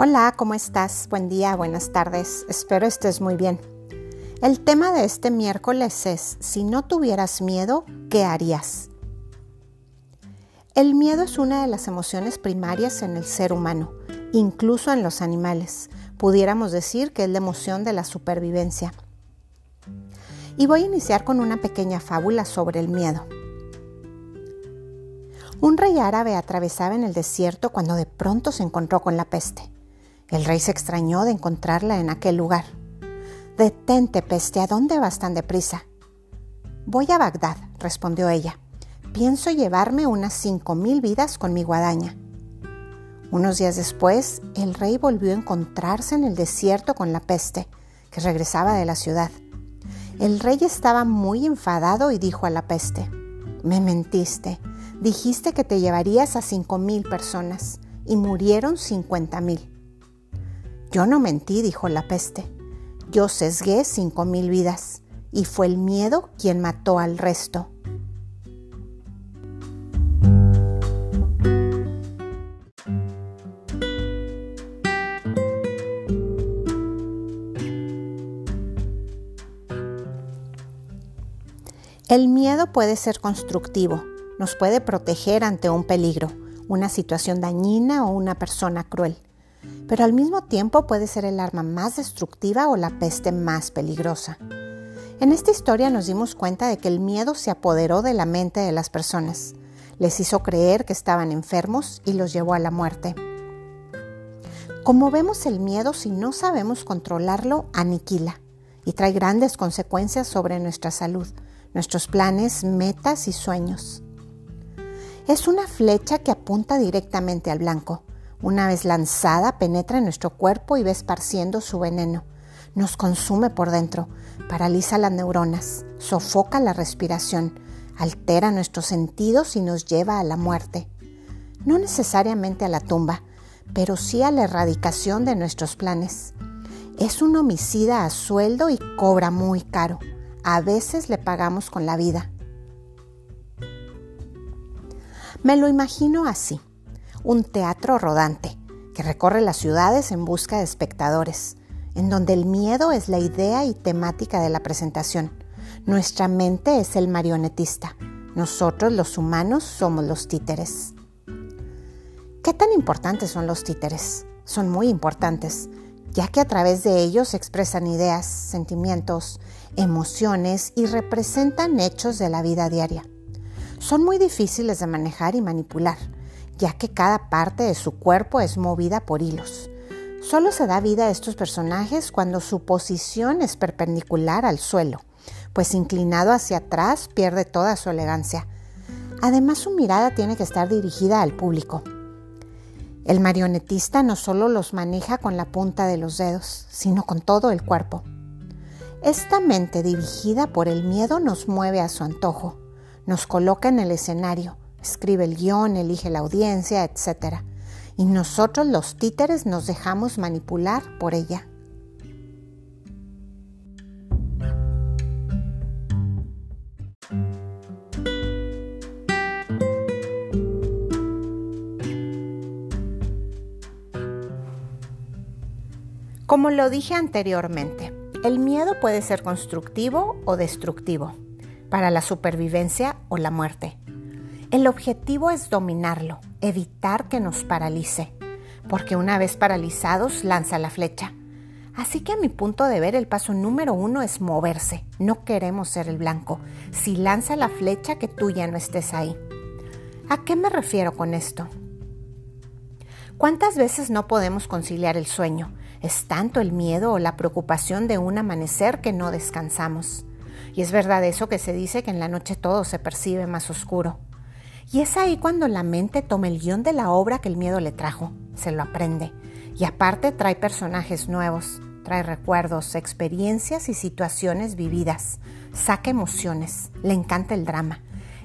Hola, ¿cómo estás? Buen día, buenas tardes. Espero estés muy bien. El tema de este miércoles es, si no tuvieras miedo, ¿qué harías? El miedo es una de las emociones primarias en el ser humano, incluso en los animales. Pudiéramos decir que es la emoción de la supervivencia. Y voy a iniciar con una pequeña fábula sobre el miedo. Un rey árabe atravesaba en el desierto cuando de pronto se encontró con la peste. El rey se extrañó de encontrarla en aquel lugar. Detente, peste, ¿a dónde vas tan deprisa? Voy a Bagdad, respondió ella. Pienso llevarme unas cinco mil vidas con mi guadaña. Unos días después, el rey volvió a encontrarse en el desierto con la peste, que regresaba de la ciudad. El rey estaba muy enfadado y dijo a la peste, Me mentiste, dijiste que te llevarías a cinco mil personas y murieron cincuenta mil. Yo no mentí, dijo la peste. Yo sesgué cinco mil vidas y fue el miedo quien mató al resto. El miedo puede ser constructivo, nos puede proteger ante un peligro, una situación dañina o una persona cruel pero al mismo tiempo puede ser el arma más destructiva o la peste más peligrosa. En esta historia nos dimos cuenta de que el miedo se apoderó de la mente de las personas, les hizo creer que estaban enfermos y los llevó a la muerte. Como vemos, el miedo, si no sabemos controlarlo, aniquila y trae grandes consecuencias sobre nuestra salud, nuestros planes, metas y sueños. Es una flecha que apunta directamente al blanco una vez lanzada, penetra en nuestro cuerpo y va esparciendo su veneno. Nos consume por dentro, paraliza las neuronas, sofoca la respiración, altera nuestros sentidos y nos lleva a la muerte. No necesariamente a la tumba, pero sí a la erradicación de nuestros planes. Es un homicida a sueldo y cobra muy caro. A veces le pagamos con la vida. Me lo imagino así un teatro rodante que recorre las ciudades en busca de espectadores, en donde el miedo es la idea y temática de la presentación. Nuestra mente es el marionetista. Nosotros los humanos somos los títeres. ¿Qué tan importantes son los títeres? Son muy importantes, ya que a través de ellos expresan ideas, sentimientos, emociones y representan hechos de la vida diaria. Son muy difíciles de manejar y manipular ya que cada parte de su cuerpo es movida por hilos. Solo se da vida a estos personajes cuando su posición es perpendicular al suelo, pues inclinado hacia atrás pierde toda su elegancia. Además su mirada tiene que estar dirigida al público. El marionetista no solo los maneja con la punta de los dedos, sino con todo el cuerpo. Esta mente dirigida por el miedo nos mueve a su antojo, nos coloca en el escenario, escribe el guion, elige la audiencia, etc. Y nosotros los títeres nos dejamos manipular por ella. Como lo dije anteriormente, el miedo puede ser constructivo o destructivo, para la supervivencia o la muerte. El objetivo es dominarlo, evitar que nos paralice, porque una vez paralizados lanza la flecha. Así que a mi punto de ver el paso número uno es moverse. No queremos ser el blanco. Si lanza la flecha que tú ya no estés ahí. ¿A qué me refiero con esto? ¿Cuántas veces no podemos conciliar el sueño? Es tanto el miedo o la preocupación de un amanecer que no descansamos. Y es verdad eso que se dice que en la noche todo se percibe más oscuro. Y es ahí cuando la mente toma el guion de la obra que el miedo le trajo, se lo aprende. Y aparte trae personajes nuevos, trae recuerdos, experiencias y situaciones vividas, saca emociones, le encanta el drama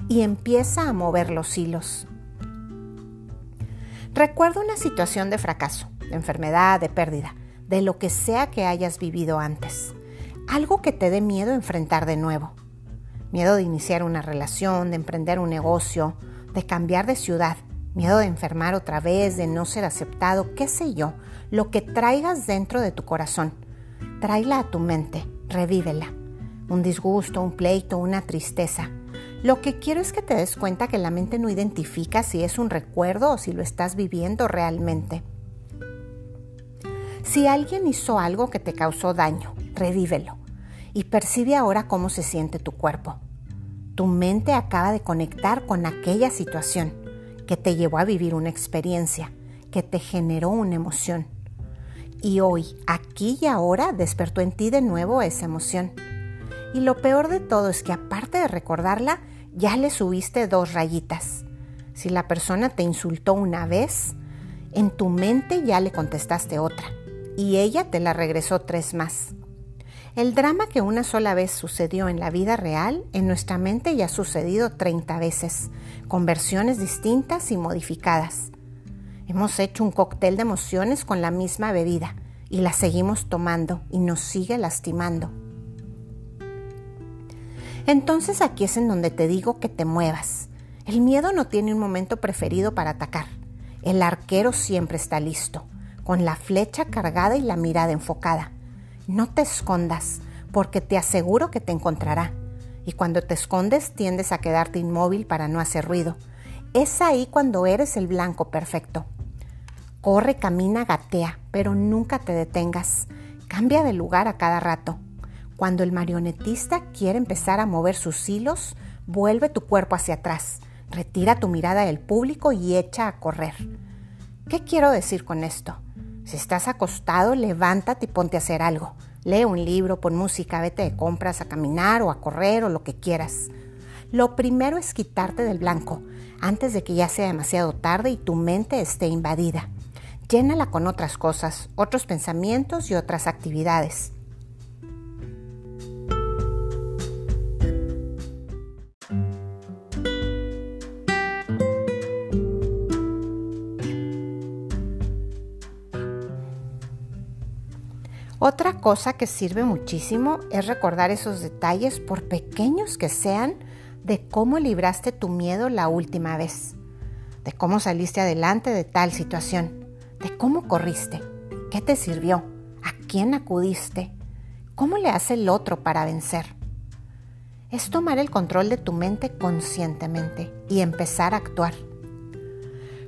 y empieza a mover los hilos. Recuerda una situación de fracaso, de enfermedad, de pérdida, de lo que sea que hayas vivido antes. Algo que te dé miedo enfrentar de nuevo. Miedo de iniciar una relación, de emprender un negocio, de cambiar de ciudad, miedo de enfermar otra vez, de no ser aceptado, qué sé yo, lo que traigas dentro de tu corazón. Tráela a tu mente, revívela. Un disgusto, un pleito, una tristeza. Lo que quiero es que te des cuenta que la mente no identifica si es un recuerdo o si lo estás viviendo realmente. Si alguien hizo algo que te causó daño, revívelo y percibe ahora cómo se siente tu cuerpo. Tu mente acaba de conectar con aquella situación que te llevó a vivir una experiencia, que te generó una emoción. Y hoy, aquí y ahora, despertó en ti de nuevo esa emoción. Y lo peor de todo es que aparte de recordarla, ya le subiste dos rayitas. Si la persona te insultó una vez, en tu mente ya le contestaste otra y ella te la regresó tres más. El drama que una sola vez sucedió en la vida real, en nuestra mente ya ha sucedido 30 veces, con versiones distintas y modificadas. Hemos hecho un cóctel de emociones con la misma bebida y la seguimos tomando y nos sigue lastimando. Entonces aquí es en donde te digo que te muevas. El miedo no tiene un momento preferido para atacar. El arquero siempre está listo, con la flecha cargada y la mirada enfocada. No te escondas, porque te aseguro que te encontrará. Y cuando te escondes tiendes a quedarte inmóvil para no hacer ruido. Es ahí cuando eres el blanco perfecto. Corre, camina, gatea, pero nunca te detengas. Cambia de lugar a cada rato. Cuando el marionetista quiere empezar a mover sus hilos, vuelve tu cuerpo hacia atrás, retira tu mirada del público y echa a correr. ¿Qué quiero decir con esto? Si estás acostado, levántate y ponte a hacer algo. Lee un libro, pon música, vete de compras, a caminar o a correr o lo que quieras. Lo primero es quitarte del blanco antes de que ya sea demasiado tarde y tu mente esté invadida. Llénala con otras cosas, otros pensamientos y otras actividades. Otra cosa que sirve muchísimo es recordar esos detalles, por pequeños que sean, de cómo libraste tu miedo la última vez, de cómo saliste adelante de tal situación, de cómo corriste, qué te sirvió, a quién acudiste, cómo le hace el otro para vencer. Es tomar el control de tu mente conscientemente y empezar a actuar.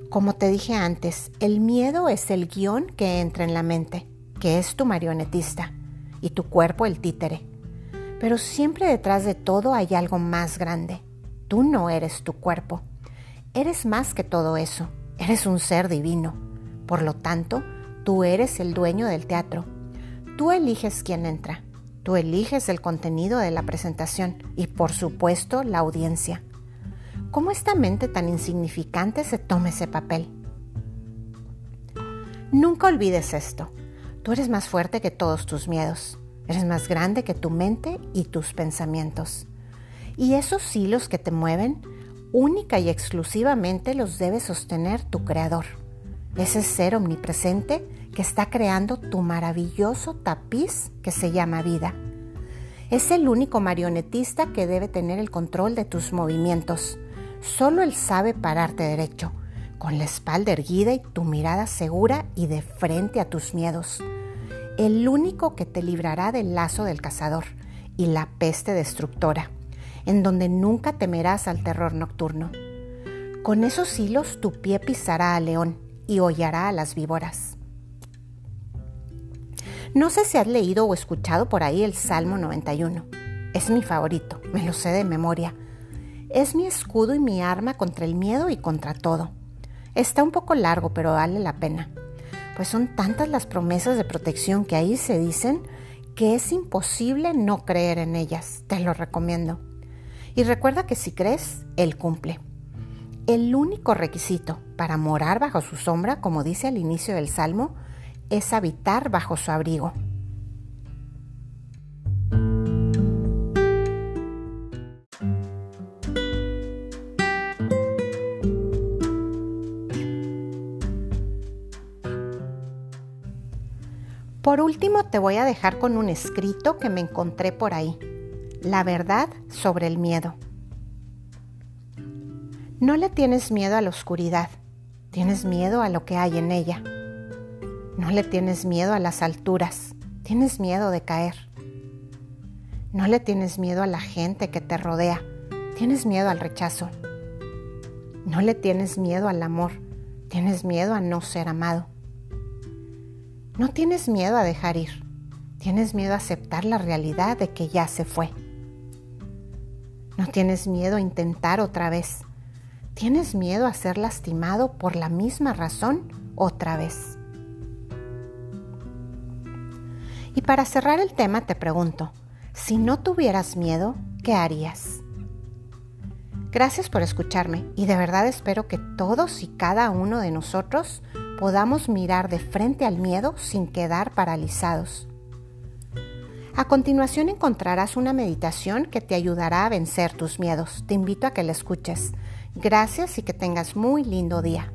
Como te dije antes, el miedo es el guion que entra en la mente que es tu marionetista y tu cuerpo el títere. Pero siempre detrás de todo hay algo más grande. Tú no eres tu cuerpo. Eres más que todo eso. Eres un ser divino. Por lo tanto, tú eres el dueño del teatro. Tú eliges quién entra. Tú eliges el contenido de la presentación y, por supuesto, la audiencia. ¿Cómo esta mente tan insignificante se toma ese papel? Nunca olvides esto. Tú eres más fuerte que todos tus miedos. Eres más grande que tu mente y tus pensamientos. Y esos hilos que te mueven, única y exclusivamente los debe sostener tu creador. Ese ser omnipresente que está creando tu maravilloso tapiz que se llama vida. Es el único marionetista que debe tener el control de tus movimientos. Solo él sabe pararte derecho, con la espalda erguida y tu mirada segura y de frente a tus miedos el único que te librará del lazo del cazador y la peste destructora, en donde nunca temerás al terror nocturno. Con esos hilos tu pie pisará al león y hollará a las víboras. No sé si has leído o escuchado por ahí el Salmo 91. Es mi favorito, me lo sé de memoria. Es mi escudo y mi arma contra el miedo y contra todo. Está un poco largo, pero vale la pena pues son tantas las promesas de protección que ahí se dicen que es imposible no creer en ellas. Te lo recomiendo. Y recuerda que si crees, Él cumple. El único requisito para morar bajo su sombra, como dice al inicio del Salmo, es habitar bajo su abrigo. Por último, te voy a dejar con un escrito que me encontré por ahí. La verdad sobre el miedo. No le tienes miedo a la oscuridad, Tienes miedo a lo que hay en ella. No le tienes miedo a las alturas. Tienes miedo de caer. No le tienes miedo a la gente que te rodea. Tienes miedo al rechazo. No le tienes miedo al amor. Tienes miedo a no ser amado. No tienes miedo a dejar ir. Tienes miedo a aceptar la realidad de que ya se fue. No tienes miedo a intentar otra vez. Tienes miedo a ser lastimado por la misma razón otra vez. Y para cerrar el tema te pregunto, si no tuvieras miedo, ¿qué harías? Gracias por escucharme y de verdad espero que todos y cada uno de nosotros podamos mirar de frente al miedo sin quedar paralizados. A continuación encontrarás una meditación que te ayudará a vencer tus miedos. Te invito a que la escuches. Gracias y que tengas muy lindo día.